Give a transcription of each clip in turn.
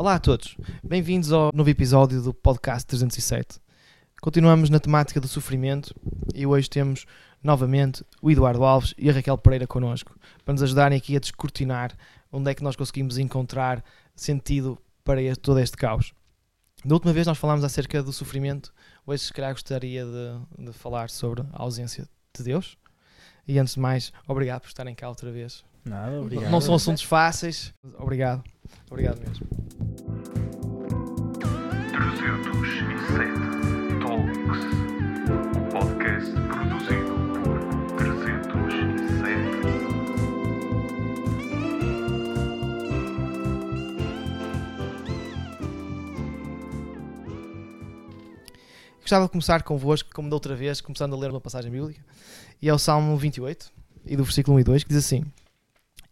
Olá a todos, bem-vindos ao novo episódio do podcast 307. Continuamos na temática do sofrimento e hoje temos novamente o Eduardo Alves e a Raquel Pereira connosco para nos ajudarem aqui a descortinar onde é que nós conseguimos encontrar sentido para este- todo este caos. Da última vez nós falámos acerca do sofrimento, hoje se calhar gostaria de, de falar sobre a ausência de Deus. E antes de mais, obrigado por estarem cá outra vez. Nada, obrigado. Não são assuntos fáceis. Obrigado. Obrigado mesmo. 307 Talks. O podcast produzido por 307. Gostava de começar convosco, como da outra vez, começando a ler uma passagem bíblica. E é o Salmo 28, e do versículo 1 e 2, que diz assim: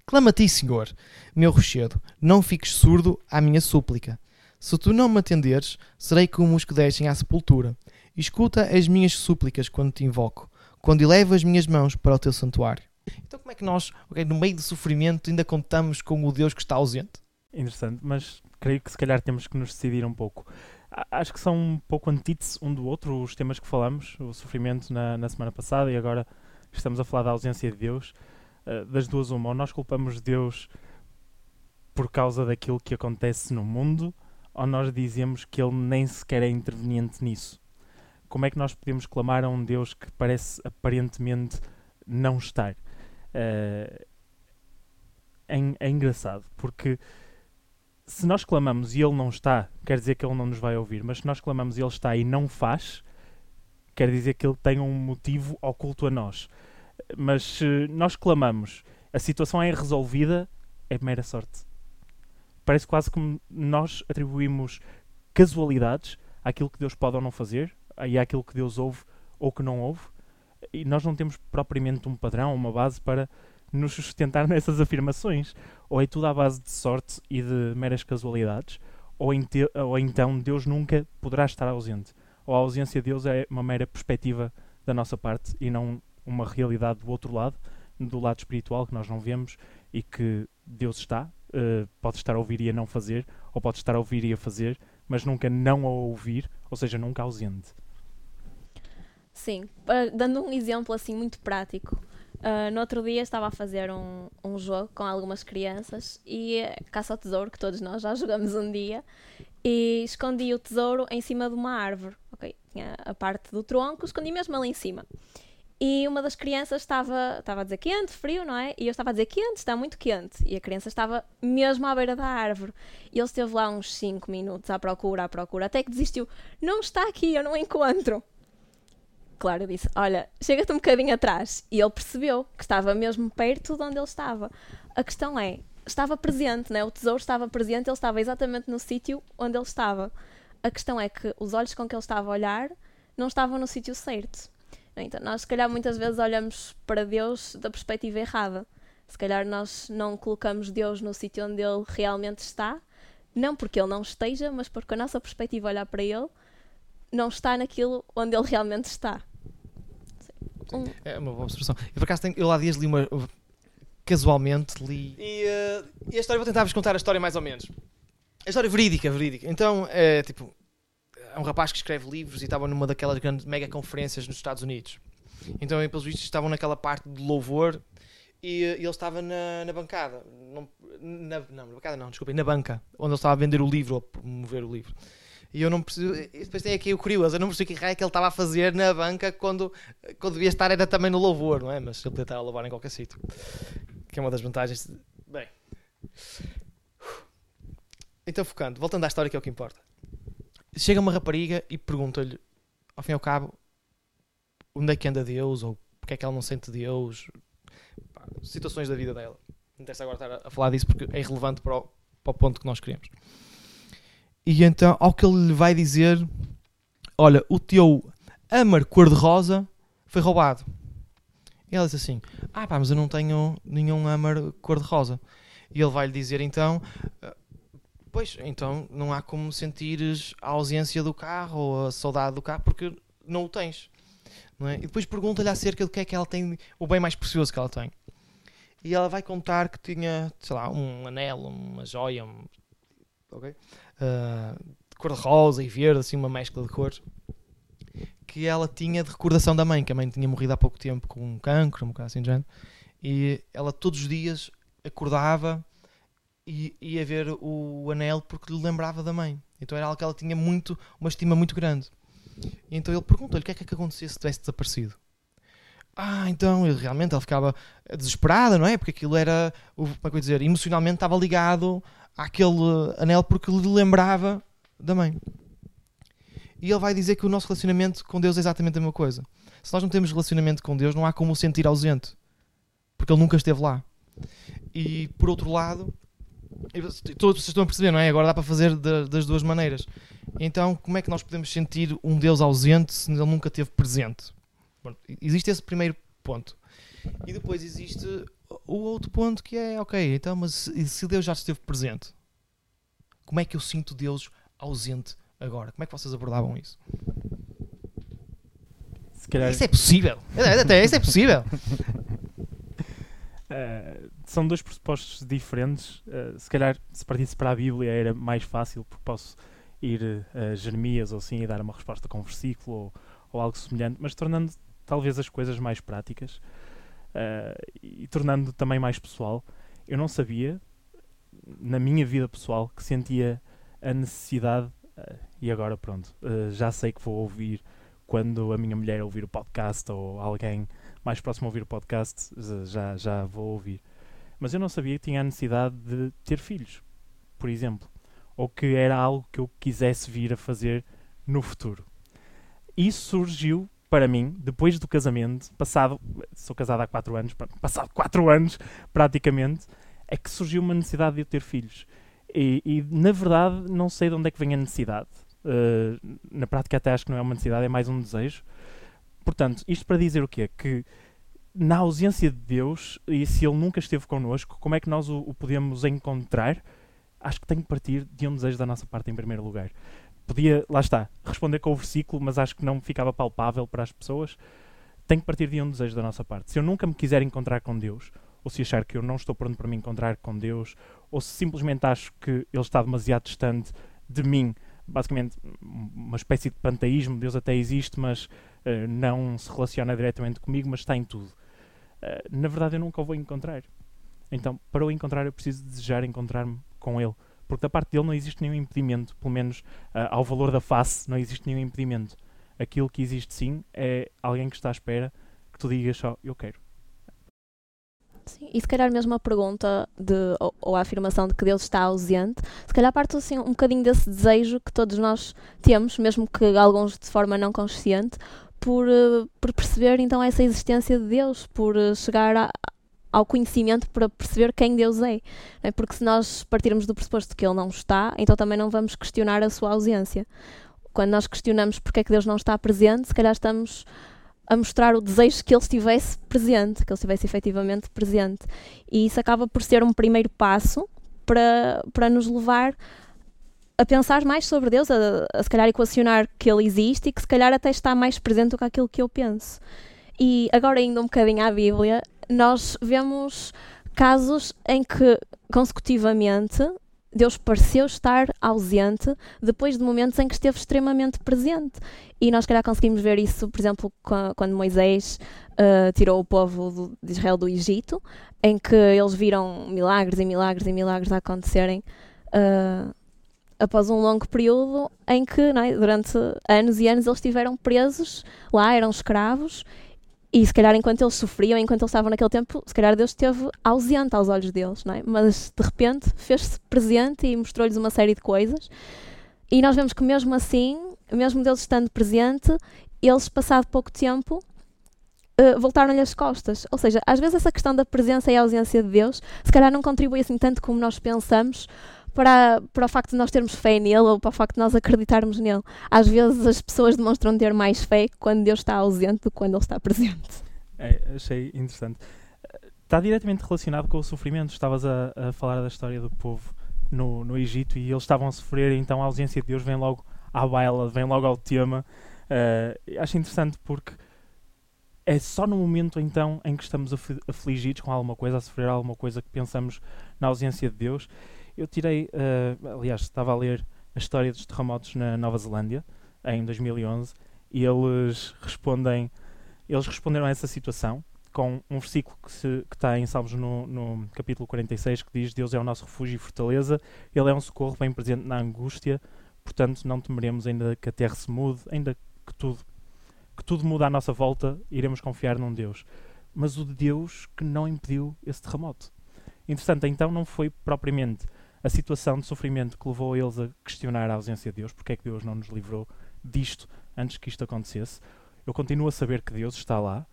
Clama a ti, Senhor, meu rochedo, não fiques surdo à minha súplica. Se tu não me atenderes, serei como os que descem à sepultura. Escuta as minhas súplicas quando te invoco, quando elevo as minhas mãos para o teu santuário. Então, como é que nós, no meio do sofrimento, ainda contamos com o Deus que está ausente? Interessante, mas creio que se calhar temos que nos decidir um pouco. Acho que são um pouco antítese um do outro os temas que falamos, o sofrimento na, na semana passada e agora estamos a falar da ausência de Deus. Uh, das duas uma, ou nós culpamos Deus por causa daquilo que acontece no mundo, ou nós dizemos que Ele nem sequer é interveniente nisso. Como é que nós podemos clamar a um Deus que parece aparentemente não estar? Uh, é, é engraçado, porque se nós clamamos e ele não está, quer dizer que ele não nos vai ouvir, mas se nós clamamos e ele está e não faz, quer dizer que ele tem um motivo oculto a nós. Mas se nós clamamos, a situação é resolvida, é mera sorte. Parece quase como nós atribuímos casualidades àquilo que Deus pode ou não fazer, e àquilo que Deus ouve ou que não ouve, e nós não temos propriamente um padrão, uma base para nos sustentar nessas afirmações. Ou é tudo à base de sorte e de meras casualidades, ou, ou então Deus nunca poderá estar ausente. Ou a ausência de Deus é uma mera perspectiva da nossa parte e não uma realidade do outro lado, do lado espiritual que nós não vemos e que Deus está, eh, pode estar a ouvir e a não fazer, ou pode estar a ouvir e a fazer, mas nunca não a ouvir, ou seja, nunca ausente. Sim, dando um exemplo assim muito prático. ah, no outro dia estava a fazer um, um jogo com algumas crianças e eh, caça ao tesouro, que todos nós já jogamos um dia, e escondi o tesouro em cima de uma árvore. Ok, tinha a parte do tronco, escondi mesmo ali em cima. E uma das crianças estava, estava a dizer quente, frio, não é? E eu estava a dizer quente, está muito quente. E a criança estava mesmo à beira da árvore. E ele esteve lá uns 5 minutos à procura, à procura, até que desistiu. Não está aqui, eu não encontro. Claro, eu disse: Olha, chega-te um bocadinho atrás. E ele percebeu que estava mesmo perto de onde ele estava. A questão é: estava presente, né? o tesouro estava presente, ele estava exatamente no sítio onde ele estava. A questão é que os olhos com que ele estava a olhar não estavam no sítio certo. Então, nós, se calhar, muitas vezes olhamos para Deus da perspectiva errada. Se calhar, nós não colocamos Deus no sítio onde ele realmente está, não porque ele não esteja, mas porque a nossa perspectiva olhar para ele não está naquilo onde ele realmente está. Um- É uma boa observação. Eu por acaso tenho, eu há dias li uma. Casualmente li. E, eh, e a história, vou tentar-vos contar a história mais ou menos. A história verídica, verídica. Então, é tipo. Um rapaz que escreve livros e estava numa daquelas grandes mega conferências nos Estados Unidos. Então, pelos vistos, estavam naquela parte de louvor e, eh, ele estava na, na bancada. Não, na, não, na bancada não, desculpem, na banca, onde ele estava a vender o livro ou promover o livro. E eu não percebi. e Depois tem aqui o curioso, eu não percebi que é que ele estava a fazer na banca quando, quando devia estar era também no louvor, não é? Mas ele podia estar a louvar em qualquer sítio. Que é uma das vantagens. Bem. Então, focando, voltando à história, que é o que importa. Chega uma rapariga e pergunta-lhe, ao fim e ao cabo, onde é que anda Deus, ou porque é que ela não sente Deus, Pá, situações da vida dela. Não interessa agora estar a, falar disso porque é irrelevante para o, para o ponto que nós queremos. E então, ao que ele lhe vai dizer, olha, o teu Hammer cor-de-rosa foi roubado. E ela diz assim, ah pá, mas eu não tenho nenhum Hammer cor-de-rosa. E ele vai-lhe dizer então, "Ah, pois, então não há como sentires a ausência do carro ou a saudade do carro porque não o tens. Não é? E depois pergunta-lhe acerca do que é que ela tem, o bem mais precioso que ela tem. E ela vai contar que tinha, sei lá, um anel, uma joia, um- ok? Ah, de cor de rosa e verde, assim, uma mescla de cores. Que ela tinha de recordação da mãe, que a mãe tinha morrido há pouco tempo com um cancro, um bocado assim de género. E ela todos os dias acordava e ia ver o anel porque lhe lembrava da mãe. Então era algo que ela tinha muito, uma estima muito grande. E então ele perguntou-lhe o que é que, é que acontecia se tivesse desaparecido. Ah, então ele, realmente ela ficava desesperada, não é? Porque aquilo era, como é que eu dizer, emocionalmente estava ligado àquele anel porque lhe lembrava da mãe. E ele vai dizer que o nosso relacionamento com Deus é exatamente a mesma coisa. Se nós não temos relacionamento com Deus, não há como o sentir ausente. Porque ele nunca esteve lá. E por outro lado, todos vocês estão a perceber, não é? Agora dá para fazer da- das duas maneiras. Então, como é que nós podemos sentir um Deus ausente se ele nunca esteve presente? Bom, existe esse primeiro ponto. E depois existe o outro ponto que é, ok, então, mas se Deus já esteve presente, como é que eu sinto Deus ausente agora? Como é que vocês abordavam isso? Se calhar, Isso é possível. É, Até isso é possível. eh, são dois pressupostos diferentes. Eh, se calhar, se partisse para a Bíblia era mais fácil, porque posso ir a Jeremias ou assim e dar uma resposta com um versículo ou, ou algo semelhante, mas tornando talvez as coisas mais práticas eh, e tornando também mais pessoal. Eu não sabia, na minha vida pessoal, que sentia a necessidade, eh, e agora pronto, eh, já sei que vou ouvir quando a minha mulher ouvir o podcast ou alguém mais próximo a ouvir o podcast, já, já vou ouvir. Mas eu não sabia que tinha a necessidade de ter filhos, por exemplo, ou que era algo que eu quisesse vir a fazer no futuro. Isso surgiu para mim depois do casamento, passado, sou casado há 4 anos, pa- passado 4 anos praticamente, é que surgiu uma necessidade de eu ter filhos. E, e, na verdade não sei de onde é que vem a necessidade. Uh, na prática até acho que não é uma necessidade, é mais um desejo. Portanto, isto para dizer o quê? Que na ausência de Deus, e se Ele nunca esteve connosco, como é que nós o, o podemos encontrar? Acho que tem que partir de um desejo da nossa parte em primeiro lugar. Podia, lá está, responder com o versículo, mas acho que não ficava palpável para as pessoas. Tem que partir de um desejo da nossa parte. Se eu nunca me quiser encontrar com Deus, ou se achar que eu não estou pronto para me encontrar com Deus, ou se simplesmente acho que Ele está demasiado distante de mim, basicamente uma espécie de panteísmo, Deus até existe, mas eh, não se relaciona diretamente comigo, mas está em tudo. Eh, na verdade, eu nunca o vou encontrar. Então, para o encontrar, eu preciso desejar encontrar-me com Ele. Porque da parte dele não existe nenhum impedimento, pelo menos ah, ao valor da face, não existe nenhum impedimento. Aquilo que existe sim é alguém que está à espera que tu digas só, eu quero. Sim, e se calhar mesmo a pergunta de, ou, ou a afirmação de que Deus está ausente, se calhar parte assim um bocadinho desse desejo que todos nós temos, mesmo que alguns de forma não consciente, por, eh, por perceber então essa existência de Deus, por eh, chegar a- ao conhecimento para perceber quem Deus é. não é? Porque se nós partirmos do pressuposto que Ele não está, então também não vamos questionar a sua ausência. Quando nós questionamos porque é que Deus não está presente, se calhar estamos a mostrar o desejo que ele estivesse presente, que ele estivesse efetivamente presente. E isso acaba por ser um primeiro passo para, para nos levar a pensar mais sobre Deus, a, a se calhar equacionar que ele existe e que se calhar até está mais presente do que aquilo que eu penso. E agora, indo um bocadinho à Bíblia, nós vemos casos em que consecutivamente Deus pareceu estar ausente depois de momentos em que esteve extremamente presente. E nós, calhar, conseguimos ver isso, por exemplo, qua- quando Moisés uh, tirou o povo do- de Israel do Egito, em que eles viram milagres e milagres e milagres a acontecerem uh, após um longo período em que, é, durante anos e anos, eles estiveram presos lá, eram escravos. E se calhar enquanto eles sofriam, enquanto eles estavam naquele tempo, se calhar Deus esteve ausente aos olhos deles, é? Mas de repente fez-se presente e mostrou-lhes uma série de coisas. E nós vemos que mesmo assim, mesmo Deus estando presente, eles, passado pouco tempo, eh, voltaram-lhe as costas. Ou seja, às vezes essa questão da presença e ausência de Deus, se calhar não contribui assim tanto como nós pensamos para, para o facto de nós termos fé nele ou para o facto de nós acreditarmos nele. Às vezes as pessoas demonstram ter mais fé quando Deus está ausente do que quando ele está presente. É, achei interessante. Está diretamente relacionado com o sofrimento. Estavas a, a falar da história do povo no, no Egito e eles estavam a sofrer, então a ausência de Deus vem logo à baila, vem logo ao tema. Eh, acho interessante porque é só no momento então em que estamos afli- afligidos com alguma coisa, a sofrer alguma coisa, que pensamos na ausência de Deus. Eu tirei, eh, aliás, estava a ler a história dos terremotos na Nova Zelândia em 2011 e eles respondem, eles responderam a essa situação com um versículo que, se, que está em Salmos no, no capítulo 46 que diz Deus é o nosso refúgio e fortaleza, Ele é um socorro bem presente na angústia, portanto não temeremos ainda que a terra se mude, ainda que tudo, que tudo muda à nossa volta, iremos confiar num Deus. Mas o Deus que não impediu esse terremoto. Interessante, então não foi propriamente a situação de sofrimento que levou eles a questionar a ausência de Deus, porque é que Deus não nos livrou disto antes que isto acontecesse. Eu continuo a saber que Deus está lá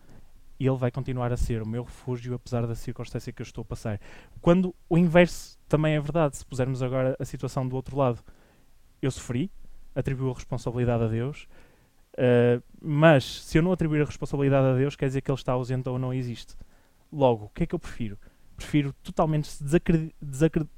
e Ele vai continuar a ser o meu refúgio, apesar da circunstância que eu estou a passar. Quando o inverso também é verdade, se pusermos agora a situação do outro lado, eu sofri, atribuo a responsabilidade a Deus, uh, mas se eu não atribuir a responsabilidade a Deus, quer dizer que Ele está ausente ou não existe. Logo, o que é que eu prefiro? Prefiro totalmente desacreditar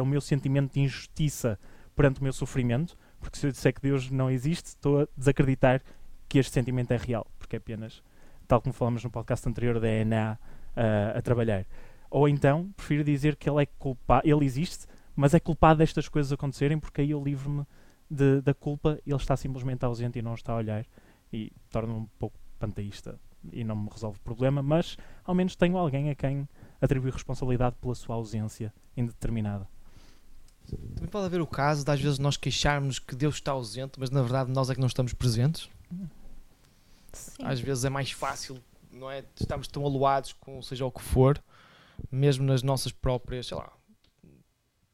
o meu sentimento de injustiça perante o meu sofrimento, porque se eu disser que Deus não existe, estou a desacreditar que este sentimento é real, porque é apenas, tal como falamos no podcast anterior da ENA, uh, a trabalhar. Ou então, prefiro dizer que ele é culpado, ele existe, mas é culpado destas coisas acontecerem, porque aí eu livro-me da culpa, ele está simplesmente ausente e não está a olhar, e torna-me um pouco panteísta e não me resolve o problema, mas ao menos tenho alguém a quem atribuir responsabilidade pela sua ausência indeterminada. Também pode haver o caso de às vezes nós queixarmos que Deus está ausente, mas na verdade nós é que não estamos presentes. Sim. Às vezes é mais fácil, não é? Estamos tão aluados com seja o que for, mesmo nas nossas próprias, sei lá,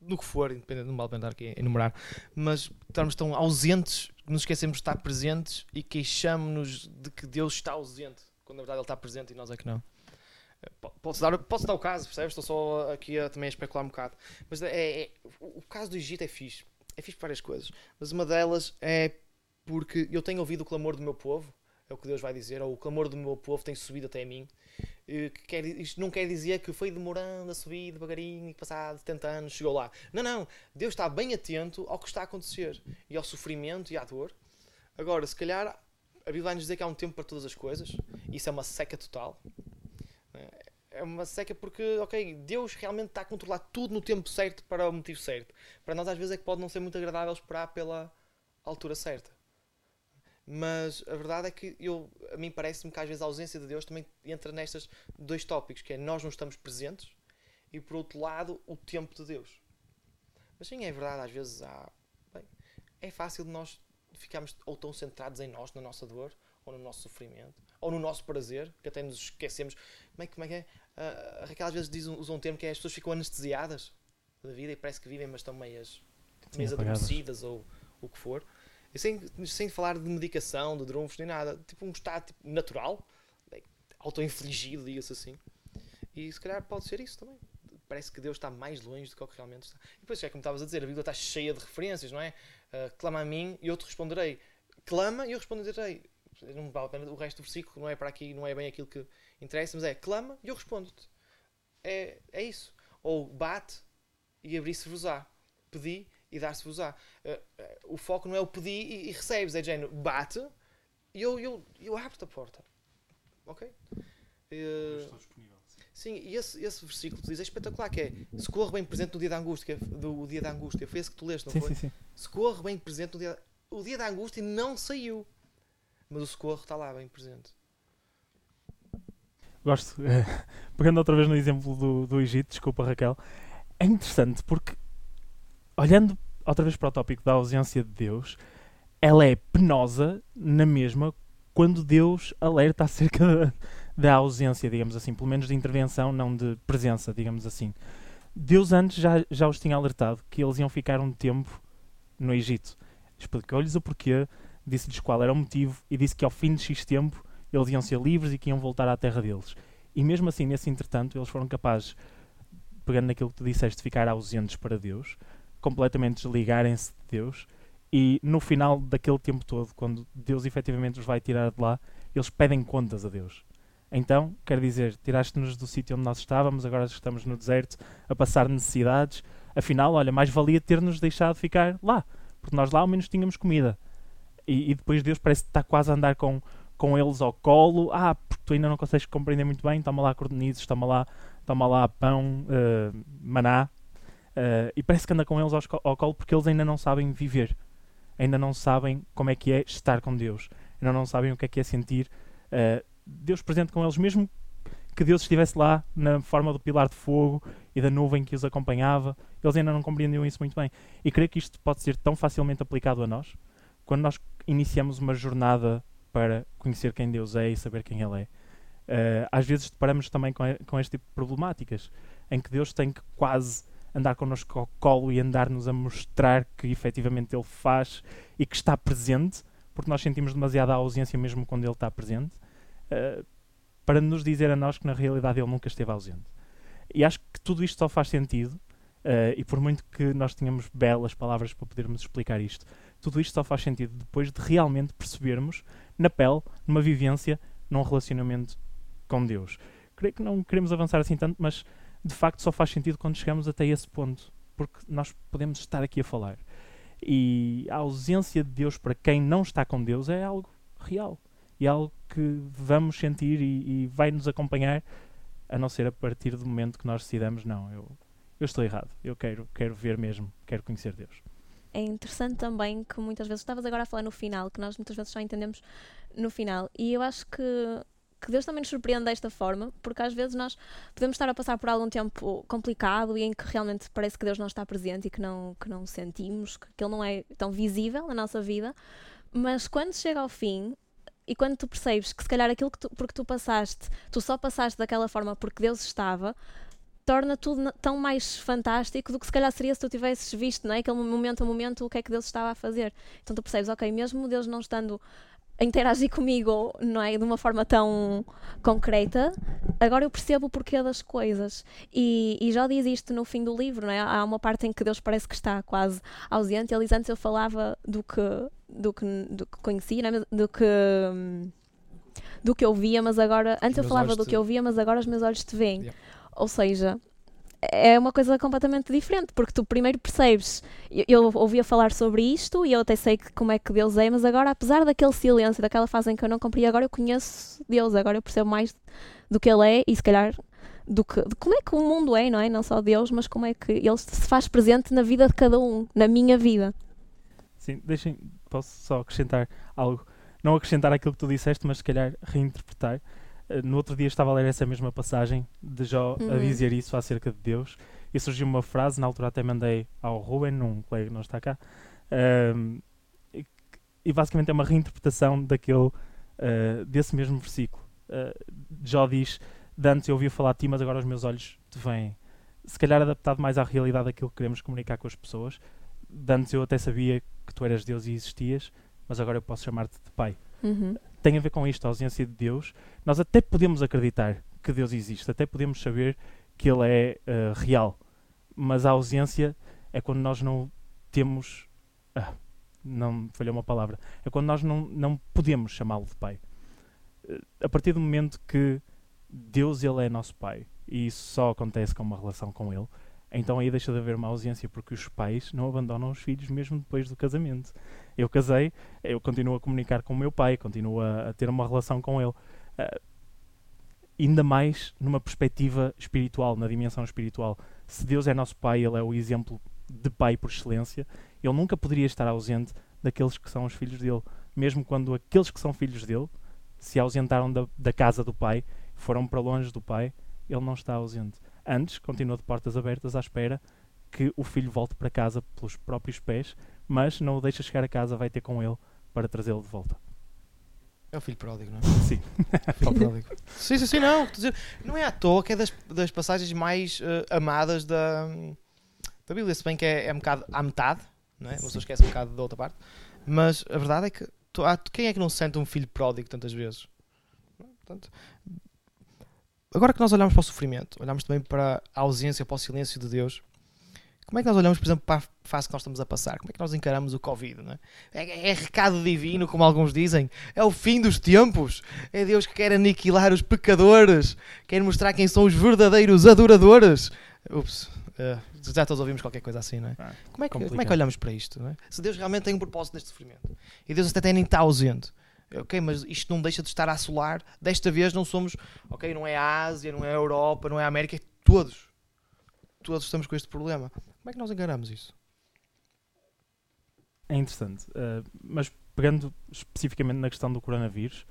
no que for, independente, não vale andar aqui a enumerar, mas estamos tão ausentes que nos esquecemos de estar presentes e queixamos-nos de que Deus está ausente, quando na verdade Ele está presente e nós é que não. Posso dar, posso dar o caso, percebes? Estou só aqui a, também a especular um bocado. Mas é, é, o caso do Egito é fixe. É fixe por várias coisas. Mas uma delas é porque eu tenho ouvido o clamor do meu povo, é o que Deus vai dizer, ou o clamor do meu povo tem subido até mim. Que quer, isto não quer dizer que foi demorando a subir devagarinho e passado 70 anos chegou lá. Não, não. Deus está bem atento ao que está a acontecer e ao sofrimento e à dor. Agora, se calhar, a Bíblia vai nos dizer que há um tempo para todas as coisas. Isso é uma seca total é uma seca porque, ok, Deus realmente está a controlar tudo no tempo certo para o motivo certo. Para nós, às vezes, é que pode não ser muito agradável esperar pela altura certa. Mas a verdade é que eu, a mim parece-me que às vezes a ausência de Deus também entra nestes dois tópicos, que é nós não estamos presentes e por outro lado o tempo de Deus. Mas sim, é verdade, às vezes há. Bem, é fácil de nós ficarmos ou tão centrados em nós, na nossa dor, ou no nosso sofrimento, ou no nosso prazer, que até nos esquecemos. Como é, como é que é? A Raquel às vezes diz, usa um termo que é as pessoas ficam anestesiadas da vida e parece que vivem, mas estão meias, meias adormecidas ou o que for. E sem, sem falar de medicação, de drunfos, nem nada. Tipo um estado tipo, natural, auto-infligido, diga-se assim. E se calhar pode ser isso também. Parece que Deus está mais longe do que o que realmente está. E depois, é como estavas a dizer, a Bíblia está cheia de referências, não é? Uh, clama a mim e eu te responderei. Clama e eu responderei não vale a pena o resto do versículo, não é para aqui, não é bem aquilo que interessa, mas é clama e eu respondo-te. É, é isso. Ou bate e abrir-se-vos-á. Pedi e dar-se-vos-á. Uh, uh, o foco não é o pedir e, e recebes, é género, bate e eu, eu, eu abro-te a porta. Ok? Uh, estou disponível. Sim, e esse, esse versículo que diz é espetacular, que é socorro bem presente no dia da angústia, do dia da angústia. Foi esse que tu leste, não sim, foi? Sim, sim. Socorro bem presente no dia O dia da angústia não saiu mas o socorro está lá bem presente. Gosto, pegando outra vez no exemplo do, do Egito, desculpa Raquel, é interessante porque, olhando outra vez para o tópico da ausência de Deus, ela é penosa na mesma quando Deus alerta acerca da, ausência, digamos assim, pelo menos de intervenção, não de presença, digamos assim. Deus antes já, já os tinha alertado que eles iam ficar um tempo no Egito. Explicou-lhes o porquê, disse-lhes qual era o motivo e disse que ao fim de X tempo eles iam ser livres e que iam voltar à terra deles. E mesmo assim, nesse entretanto, eles foram capazes, pegando naquilo que tu disseste, de ficar ausentes para Deus, completamente desligarem-se de Deus, e no final daquele tempo todo, quando Deus efetivamente os vai tirar de lá, eles pedem contas a Deus. Então, quer dizer, tiraste-nos do sítio onde nós estávamos, agora estamos no deserto a passar necessidades. Afinal, olha, mais valia ter-nos deixado ficar lá, porque nós lá ao menos tínhamos comida. E, e, depois Deus parece que está quase a andar com, com eles ao colo. Ah, porque tu ainda não consegues compreender muito bem, toma lá cordenizes, toma lá, toma lá pão, uh, maná. Uh, e parece que anda com eles ao colo porque eles ainda não sabem viver, ainda não sabem como é que é estar com Deus, ainda não sabem o que é que é sentir uh, Deus presente com eles, mesmo que Deus estivesse lá na forma do pilar de fogo e da nuvem que os acompanhava, eles ainda não compreendiam isso muito bem. E creio que isto pode ser tão facilmente aplicado a nós quando nós iniciamos uma jornada para conhecer quem Deus é e saber quem Ele é. Uh, às vezes deparamos também com, com este tipo de problemáticas, em que Deus tem que quase andar connosco ao colo e andar-nos a mostrar que efetivamente Ele faz e que está presente, porque nós sentimos demasiada ausência mesmo quando Ele está presente, uh, para nos dizer a nós que na realidade Ele nunca esteve ausente. E acho que tudo isto só faz sentido, uh, e por muito que nós tenhamos belas palavras para podermos explicar isto, tudo isto só faz sentido depois de realmente percebermos na pele, numa vivência, num relacionamento com Deus. Creio que não queremos avançar assim tanto, mas de facto só faz sentido quando chegamos até esse ponto, porque nós podemos estar aqui a falar. E a ausência de Deus para quem não está com Deus é algo real e é algo que vamos sentir e, e vai nos acompanhar, a não ser a partir do momento que nós decidamos: não, eu, eu estou errado, eu quero, quero ver mesmo, quero conhecer Deus. É interessante também que muitas vezes, estavas agora a falar no final, que nós muitas vezes só entendemos no final, e eu acho que, que Deus também nos surpreende desta forma, porque às vezes nós podemos estar a passar por algum tempo complicado e em que realmente parece que Deus não está presente e que não, que não sentimos, que, que Ele não é tão visível na nossa vida, mas quando chega ao fim e quando tu percebes que se calhar aquilo que tu, porque tu passaste, tu só passaste daquela forma porque Deus estava, torna tudo tão mais fantástico do que se calhar seria se tu tivesses visto, não é? Aquele momento a momento o que é que Deus estava a fazer. Então tu percebes, ok, mesmo Deus não estando a interagir comigo, não é? De uma forma tão concreta, agora eu percebo o porquê das coisas. E, e já diz isto no fim do livro, não é? Há uma parte em que Deus parece que está quase ausente. Ele diz antes eu falava do que, do que, do que conhecia, não é? Do que. Do que eu via, mas agora. Antes eu falava do que eu via, mas agora os meus olhos te veem. Yeah. Ou seja, é uma coisa completamente diferente, porque tu primeiro percebes. Eu, eu ouvia falar sobre isto e eu até sei que, como é que Deus é, mas agora, apesar daquele silêncio, daquela fase em que eu não compreendi, agora eu conheço Deus, agora eu percebo mais do que Ele é e se calhar do que, de como é que o mundo é, não é? Não só Deus, mas como é que Ele se faz presente na vida de cada um, na minha vida. Sim, deixem, posso só acrescentar algo. Não acrescentar aquilo que tu disseste, mas se calhar reinterpretar. Eh, No outro dia estava a ler essa mesma passagem de Jó a Uhum. dizer isso acerca de Deus e surgiu uma frase, na altura até mandei ao Ruben, um colega que não está cá, ahm, e, que- e basicamente é uma reinterpretação daquele, ah, desse mesmo versículo. Ah, Jó diz: De antes eu ouvia falar de ti, mas agora os meus olhos te veem. Se calhar adaptado mais à realidade daquilo que queremos comunicar com as pessoas. De antes eu até sabia que tu eras Deus e existias, mas agora eu posso chamar-te de Pai Uhum. Tem a ver com isto, a ausência de Deus. Nós até podemos acreditar que Deus existe, até podemos saber que Ele é eh, real, mas a ausência é quando nós não temos. Ah, não falhou uma palavra. É quando nós não, não podemos chamá-lo de Pai. Eh, A partir do momento que Deus ele é nosso Pai e isso só acontece com uma relação com Ele, então aí deixa de haver uma ausência porque os pais não abandonam os filhos mesmo depois do casamento. Eu casei, eu continuo a comunicar com o meu pai, continuo a, a ter uma relação com ele. Ah, ainda mais numa perspectiva espiritual, na dimensão espiritual. Se Deus é nosso pai, ele é o exemplo de pai por excelência, ele nunca poderia estar ausente daqueles que são os filhos dele. Mesmo quando aqueles que são filhos dele se ausentaram da, da casa do pai, foram para longe do pai, ele não está ausente. Antes, continua de portas abertas à espera que o filho volte para casa pelos próprios pés, mas não o deixa chegar a casa, vai ter com ele para trazê-lo de volta. É o filho pródigo, não é? Sim. Filho pródigo. Sim, sim, sim, não. Dizer, não é à toa que é das, das passagens mais eh, amadas da, da Bíblia, se bem que é, é um bocado à metade, não é? Uma pessoa esquece um bocado da outra parte. Mas a verdade é que tu- há- quem é que não se sente um filho pródigo tantas vezes? Portanto, agora que nós olhamos para o sofrimento, olhamos também para a ausência, para o silêncio de Deus, como é que nós olhamos, por exemplo, para a fase que nós estamos a passar? Como é que nós encaramos o Covid? É? É, é recado divino, como alguns dizem. É o fim dos tempos. É Deus que quer aniquilar os pecadores. Quer mostrar quem são os verdadeiros adoradores. Ups, eh, já todos ouvimos qualquer coisa assim, não é? Ah, Como é, que, como é que olhamos para isto? É? Se Deus realmente tem um propósito neste sofrimento e Deus até nem está ausente, ok, mas isto não deixa de estar a assolar. Desta vez não somos, ok, não é a Ásia, não é a Europa, não é a América, é todos. Todos estamos com este problema. Como Como é que nós encaramos isso? É interessante. Uh, mas pegando especificamente na questão do coronavírus,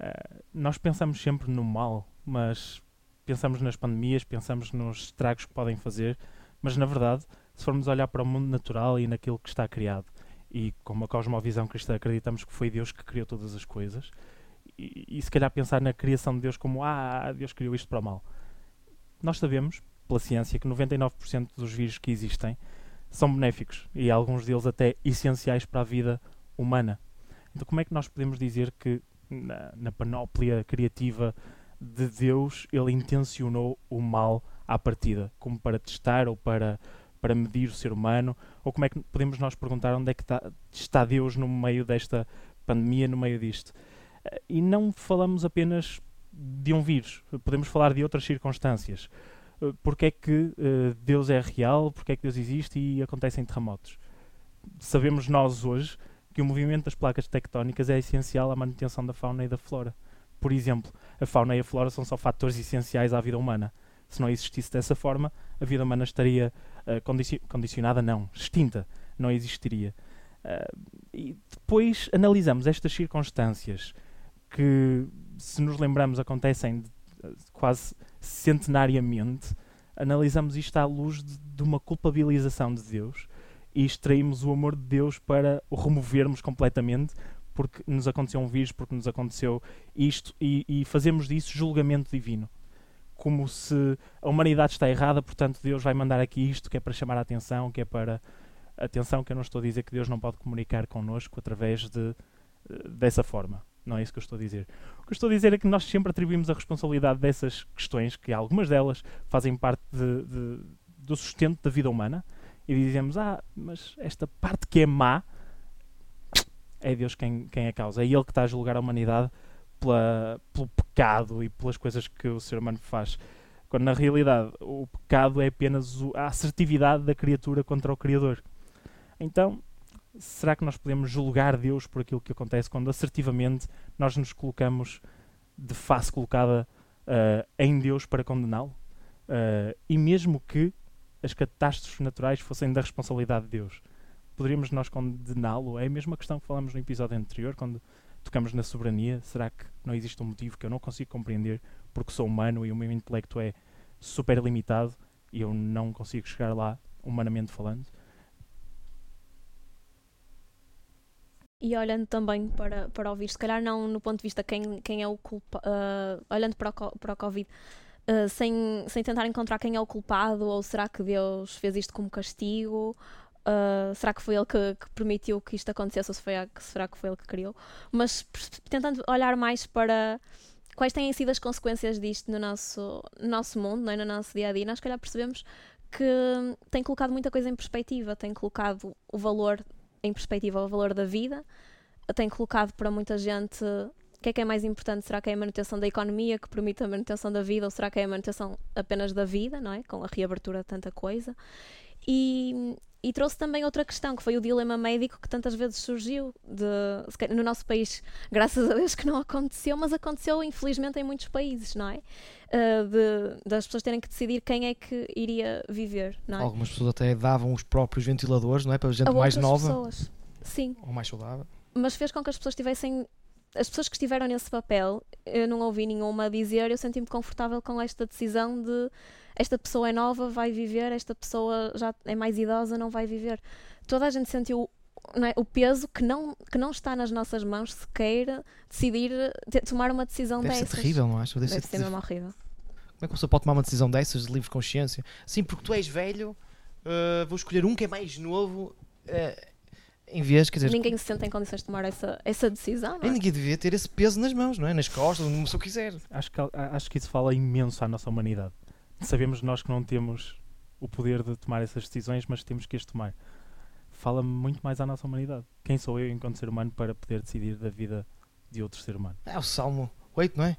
uh, nós pensamos sempre no mal, mas pensamos nas pandemias, pensamos nos estragos que podem fazer, mas na verdade, se formos olhar para o mundo natural e naquilo que está criado, e com uma cosmovisão cristã acreditamos que foi Deus que criou todas as coisas, e, e se calhar pensar na criação de Deus como ah, Deus criou isto para o mal. Nós sabemos, pela ciência, que 99% dos vírus que existem são benéficos e alguns deles até essenciais para a vida humana. Então, como é que nós podemos dizer que na, na panóplia criativa de Deus ele intencionou o mal à partida, como para testar ou para, para medir o ser humano? Ou como é que podemos nós perguntar onde é que está, está Deus no meio desta pandemia, no meio disto? Eh, E não falamos apenas de um vírus, podemos falar de outras circunstâncias. Eh, Porque é que eh, Deus é real, porque é que Deus existe e acontecem terremotos? Sabemos nós hoje que o movimento das placas tectónicas é essencial à manutenção da fauna e da flora. Por exemplo, a fauna e a flora são só fatores essenciais à vida humana. Se não existisse dessa forma, a vida humana estaria eh, condici- condicionada, não, extinta, não existiria. Ah, e depois analisamos estas circunstâncias que, se nos lembramos, acontecem de- quase centenariamente, analisamos isto à luz de, de uma culpabilização de Deus e extraímos o amor de Deus para o removermos completamente porque nos aconteceu um vírus, porque nos aconteceu isto e, e fazemos disso julgamento divino. Como se a humanidade está errada, portanto Deus vai mandar aqui isto que é para chamar a atenção, que é para atenção que eu não estou a dizer que Deus não pode comunicar connosco através de eh, dessa forma. Não é isso que eu estou a dizer. O que eu estou a dizer é que nós sempre atribuímos a responsabilidade dessas questões, que algumas delas fazem parte de- de- do sustento da vida humana, e dizemos, ah, mas esta parte que é má é Deus quem, quem é causa. É Ele que está a julgar a humanidade pela, pelo pecado e pelas coisas que o ser humano faz. Quando na realidade o pecado é apenas a assertividade da criatura contra o Criador. Então, será que nós podemos julgar Deus por aquilo que acontece quando assertivamente nós nos colocamos de face colocada ah, em Deus para condená-lo? Ah, e mesmo que as catástrofes naturais fossem da responsabilidade de Deus, poderíamos nós condená-lo? É a mesma questão que falamos no episódio anterior, quando tocamos na soberania. Será que não existe um motivo que eu não consigo compreender porque sou humano e o meu intelecto é super limitado e eu não consigo chegar lá, humanamente falando? E olhando também para, para o vírus, se calhar não no ponto de vista quem, quem é o culpado, olhando para o, para o Covid, ah, sem, sem tentar encontrar quem é o culpado, ou será que Deus fez isto como castigo? Ah, será que foi ele que, que permitiu que isto acontecesse, ou se foi será que foi ele que criou? Mas tentando olhar mais para quais têm sido as consequências disto no nosso, no nosso mundo, não é? no nosso dia a dia, nós se calhar percebemos que tem colocado muita coisa em perspectiva, tem colocado o valor em perspectiva o valor da vida, tem colocado para muita gente o que é que é mais importante? Será que é a manutenção da economia que permite a manutenção da vida ou será que é a manutenção apenas da vida, não é? Com a reabertura de tanta coisa. E, e trouxe também outra questão, que foi o dilema médico que tantas vezes surgiu de, no nosso país, graças a Deus que não aconteceu, mas aconteceu infelizmente em muitos países, não é? Ah, de, das pessoas terem que decidir quem é que iria viver, não é? Algumas pessoas até davam os próprios ventiladores, não é? Para gente A mais nova pessoas. Sim, ou mais saudável. mas fez com que as pessoas tivessem. As pessoas que estiveram nesse papel, eu não ouvi nenhuma dizer, eu senti-me confortável com esta decisão de esta pessoa é nova, vai viver, esta pessoa já é mais idosa, não vai viver. Toda a gente sentiu não é, o peso que não, que não está nas nossas mãos sequer decidir te- tomar uma decisão Deve ser dessas. terrível, não acho? Deve, Deve ser ser mesmo horrível. Como é que uma pessoa pode tomar uma decisão dessas de livre consciência? Sim, porque tu és velho, uh, vou escolher um que é mais novo, uh, em vez, quer dizer, Ninguém se sente em condições de tomar essa, essa decisão, é? ninguém devia ter esse peso nas mãos, não é? Nas costas, onde uma pessoa quiser. Acho que, acho que isso fala imenso à nossa humanidade. Sabemos nós que não temos o poder de tomar essas decisões, mas temos que as tomar. Fala muito mais à nossa humanidade. Quem sou eu, enquanto ser humano, para poder decidir da vida de outro ser humano? É o Salmo 8, não é?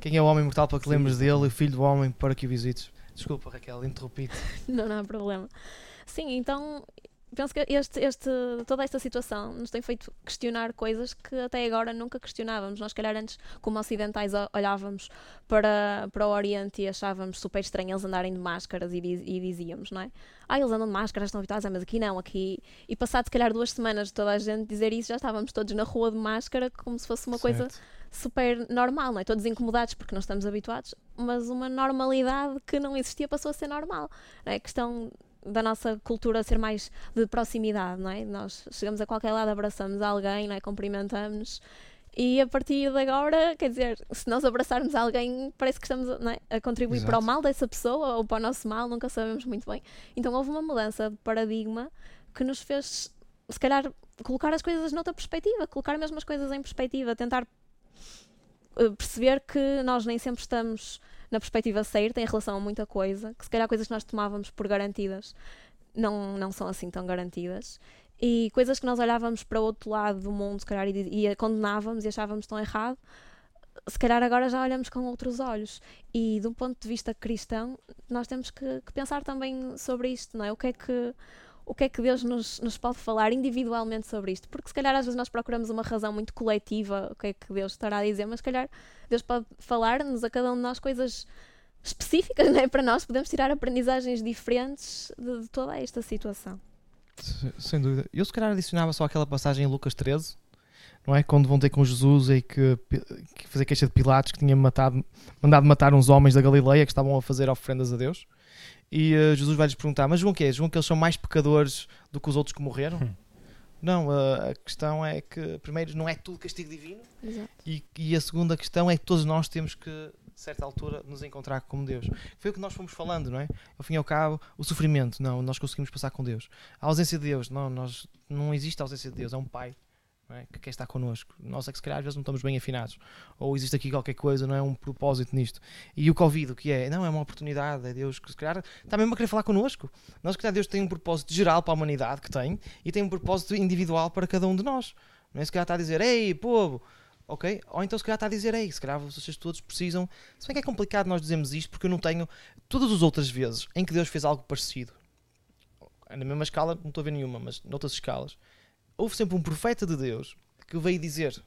Quem é o homem mortal para que lembres dele e o filho do homem para que o visites? Desculpa, Raquel, interrompi-te. Não, não há problema. Sim, então penso que este, este, toda esta situação nos tem feito questionar coisas que até agora nunca questionávamos. Nós, se calhar, antes, como ocidentais, olhávamos para, para o Oriente e achávamos super estranho eles andarem de máscaras e, diz- e dizíamos, não é? Ah, eles andam de máscaras, estão habituados, ah, mas aqui não, aqui. E passado, se calhar, duas semanas de toda a gente dizer isso, já estávamos todos na rua de máscara, como se fosse uma coisa Certo. super normal, não é? Todos incomodados porque não estamos habituados, mas uma normalidade que não existia passou a ser normal. Não é? A questão da nossa cultura ser mais de proximidade, não é? Nós chegamos a qualquer lado, abraçamos alguém, não é? Cumprimentamos-nos. E a partir de agora, quer dizer, se nós abraçarmos alguém, parece que estamos é? a contribuir para o Exato. mal dessa pessoa ou para o nosso mal, nunca sabemos muito bem. Então houve uma mudança de paradigma que nos fez, se calhar, colocar as coisas noutra perspectiva, colocar mesmo as coisas em perspectiva, tentar eh, perceber que nós nem sempre estamos na perspectiva certa em relação a muita coisa, que se calhar coisas que nós tomávamos por garantidas não, não são assim tão garantidas. E coisas que nós olhávamos para o outro lado do mundo, se calhar, e, e condenávamos e achávamos tão errado, se calhar agora já olhamos com outros olhos. E de um ponto de vista cristão, nós temos que, que pensar também sobre isto, não é? O que é que, o que, é que Deus nos, nos pode falar individualmente sobre isto? Porque se calhar às vezes nós procuramos uma razão muito coletiva, o que é que Deus estará a dizer, mas se calhar Deus pode falar-nos a cada um de nós coisas específicas, não é? Para nós podemos tirar aprendizagens diferentes de, de toda esta situação. Se- Sem dúvida. Eu se calhar adicionava só aquela passagem em Lucas 13, não é? Quando vão ter com Jesus e que, que fazer queixa de Pilatos que tinha matado, mandado matar uns homens da Galileia que estavam a fazer ofrendas a Deus. E eh, Jesus vai-lhes perguntar: Mas João, que é? João, que eles são mais pecadores do que os outros que morreram? Hum. Não, a, a questão é que, primeiro, não é tudo castigo divino. Exato. E, e a segunda questão é que todos nós temos que, a certa altura, nos encontrar como Deus. Foi o que nós fomos falando, não é? Ao fim e ao cabo, o sofrimento, não, nós conseguimos passar com Deus. A ausência de Deus, não, nós, não existe a ausência de Deus, é um Pai é? que quer estar connosco. Nós é que se calhar às vezes não estamos bem afinados. Ou existe aqui qualquer coisa, não é um propósito nisto. E o Covid, o que é? Não, é uma oportunidade, é Deus que se calhar está mesmo a querer falar connosco. Nós, se calhar, Deus tem um propósito geral para a humanidade que tem e tem um propósito individual para cada um de nós. Não é? Se calhar está a dizer, ei, povo, ok? Ou então se calhar está a dizer, ei, se calhar vocês todos precisam. Se bem que é complicado nós dizermos isto porque eu não tenho. Todas as outras vezes em que Deus fez algo parecido, na mesma escala, não estou a ver nenhuma, mas noutras escalas, houve sempre um profeta de Deus que veio dizer,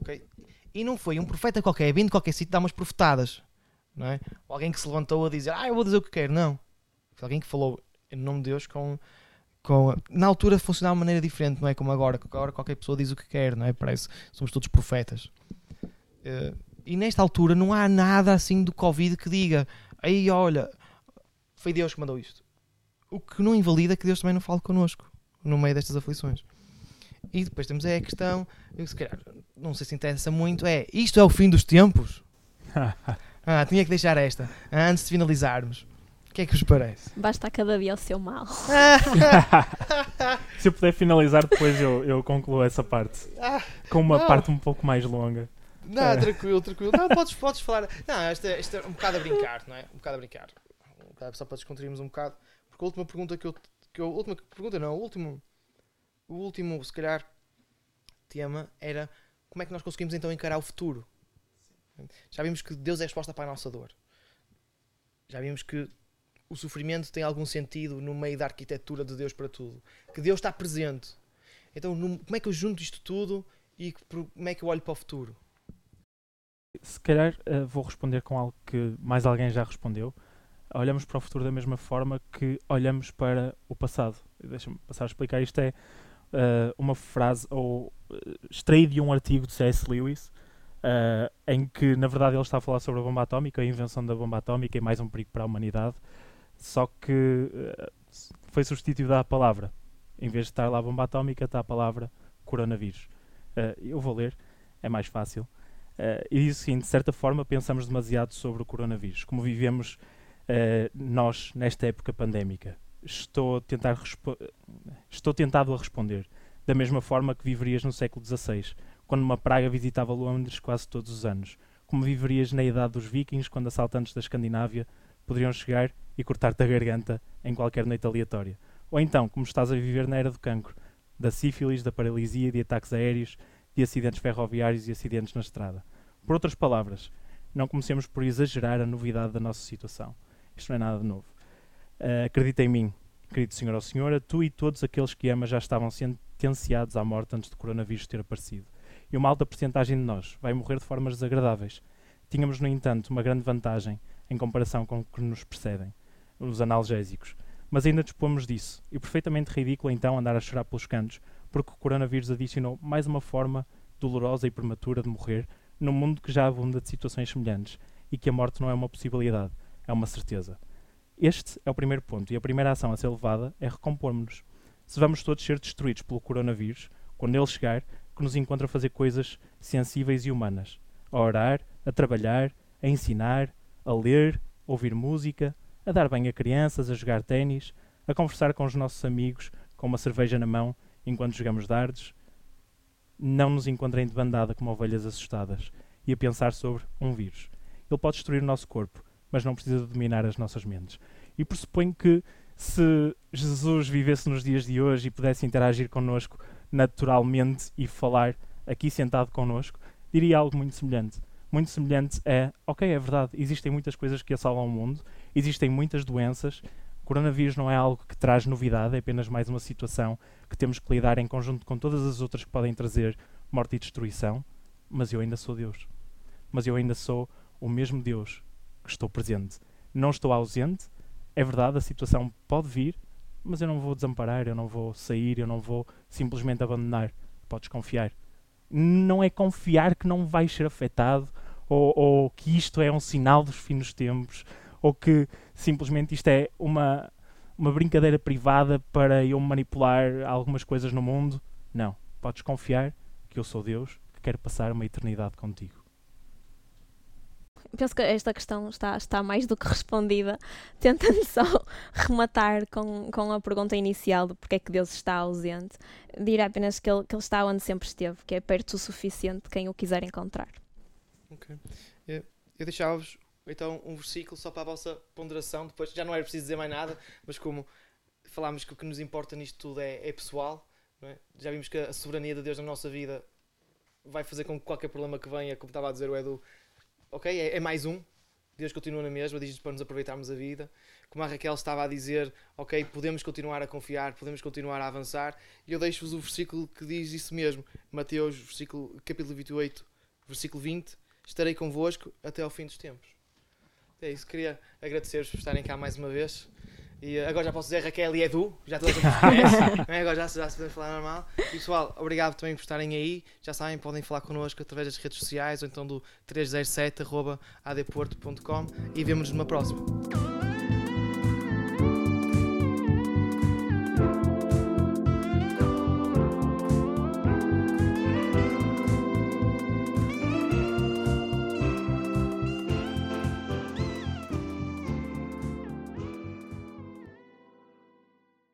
ok? E não foi um profeta qualquer, vindo de qualquer sítio dar umas profetadas, não é? Ou alguém que se levantou a dizer, ah, eu vou dizer o que quero, não. Foi alguém que falou em nome de Deus com. Com, na altura funcionava de maneira diferente, não é como agora, agora qualquer pessoa diz o que quer, não é? Parece, somos todos profetas. Eh, e nesta altura não há nada assim do Covid que diga, aí olha, foi Deus que mandou isto. O que não invalida que Deus também não fale connosco no meio destas aflições. E depois temos é a questão, eu, se calhar, não sei se interessa muito, é isto é o fim dos tempos? Ah, tinha que deixar esta, antes de finalizarmos. O que é que vos parece? Basta cada dia o seu mal. Se eu puder finalizar, depois eu, eu concluo essa parte. Ah, Com uma Não. parte um pouco mais longa. Não, É. tranquilo, tranquilo. Não, podes, podes falar. Não, esta, esta é um bocado a brincar, não é? Um bocado a brincar. Bocado só para descontrairmos um bocado. Porque a última pergunta que eu. Que eu a última pergunta não, o último. O último, se calhar, tema era como é que nós conseguimos então encarar o futuro. Já vimos que Deus é a resposta para a nossa dor. Já vimos que o sofrimento tem algum sentido no meio da arquitetura de Deus para tudo. Que Deus está presente. Então, como é que eu junto isto tudo e como é que eu olho para o futuro? Se calhar eh, vou responder com algo que mais alguém já respondeu. Olhamos para o futuro da mesma forma que olhamos para o passado. Deixa-me passar a explicar. Isto é eh, uma frase ou eh, extraído de um artigo de C.S. Lewis eh, em que, na verdade, ele está a falar sobre a bomba atómica, a invenção da bomba atómica e mais um perigo para a humanidade. Só que foi substituída a palavra. Em vez de estar lá bomba atómica, está a palavra coronavírus. Eu vou ler, é mais fácil. Eh, e diz o seguinte: de certa forma, pensamos demasiado sobre o coronavírus, como vivemos eh, nós nesta época pandémica. Estou, tentar estou tentado a responder, da mesma forma que viverias no século XVI, quando uma praga visitava Londres quase todos os anos. Como viverias na idade dos vikings, quando assaltantes da Escandinávia poderiam chegar e cortar-te a garganta em qualquer noite aleatória. Ou então, como estás a viver na era do cancro, da sífilis, da paralisia, de ataques aéreos, de acidentes ferroviários e acidentes na estrada. Por outras palavras, não comecemos por exagerar a novidade da nossa situação. Isto não é nada de novo. Ah, acredita em mim, Querido Senhor ou Senhora, tu e todos aqueles que amas já estavam sentenciados à morte antes do coronavírus ter aparecido. E uma alta porcentagem de nós vai morrer de formas desagradáveis. Tínhamos, no entanto, uma grande vantagem em comparação com o que nos precedem, os analgésicos. Mas ainda dispomos disso, e perfeitamente ridículo então andar a chorar pelos cantos, porque o coronavírus adicionou mais uma forma dolorosa e prematura de morrer num mundo que já abunda de situações semelhantes e que a morte não é uma possibilidade, é uma certeza. Este é o primeiro ponto, e a primeira ação a ser levada é recompormos-nos. Se vamos todos ser destruídos pelo coronavírus, quando ele chegar, que nos encontra a fazer coisas sensíveis e humanas, a orar, a trabalhar, a ensinar, a ler, ouvir música, a dar bem a crianças, a jogar ténis, a conversar com os nossos amigos com uma cerveja na mão enquanto jogamos dardos, não nos encontrem de bandada como ovelhas assustadas e a pensar sobre um vírus. Ele pode destruir o nosso corpo, mas não precisa dominar as nossas mentes. E pressuponho que se Jesus vivesse nos dias de hoje e pudesse interagir connosco naturalmente e falar aqui sentado connosco, diria algo muito semelhante. Muito semelhante é, ok, é verdade, existem muitas coisas que assolam o mundo, existem muitas doenças, coronavírus não é algo que traz novidade, é apenas mais uma situação que temos que lidar em conjunto com todas as outras que podem trazer morte e destruição, mas eu ainda sou Deus. Mas eu ainda sou o mesmo Deus estou presente. Não estou ausente, é verdade, a situação pode vir, mas eu não vou desamparar, eu não vou sair, eu não vou simplesmente abandonar. Podes confiar. Não é confiar que não vais ser afetado ou, ou que isto é um sinal dos fins dos tempos ou que simplesmente isto é uma, uma brincadeira privada para eu manipular algumas coisas no mundo. Não. Podes confiar que eu sou Deus que quero passar uma eternidade contigo. Penso que esta questão está, está mais do que respondida, tentando só rematar com, com a pergunta inicial de porque é que Deus está ausente. Direi apenas que ele, que ele está onde sempre esteve, que é perto o suficiente de quem o quiser encontrar. Ok. Eu, deixava-vos então um versículo só para a vossa ponderação. Depois já não era preciso dizer mais nada, mas como falámos que o que nos importa nisto tudo é, é pessoal, é? já vimos que a soberania de Deus na nossa vida vai fazer com que qualquer problema que venha, como estava a dizer o Edu, ok, é, é mais um. Deus continua na mesma, diz para nos aproveitarmos a vida. Como a Raquel estava a dizer, ok, podemos continuar a confiar, podemos continuar a avançar. E eu deixo-vos o versículo que diz isso mesmo. Mateus, versículo, capítulo 28, versículo 20. Estarei convosco até ao fim dos tempos. É isso, queria agradecer-vos por estarem cá mais uma vez. E eh, agora já posso dizer Raquel e Edu, já toda a gente conhece, não é? agora já, já se podemos falar normal. E pessoal, obrigado também por estarem aí. Já sabem, podem falar connosco através das redes sociais ou então do 307.adporto.com e vemos-nos numa próxima.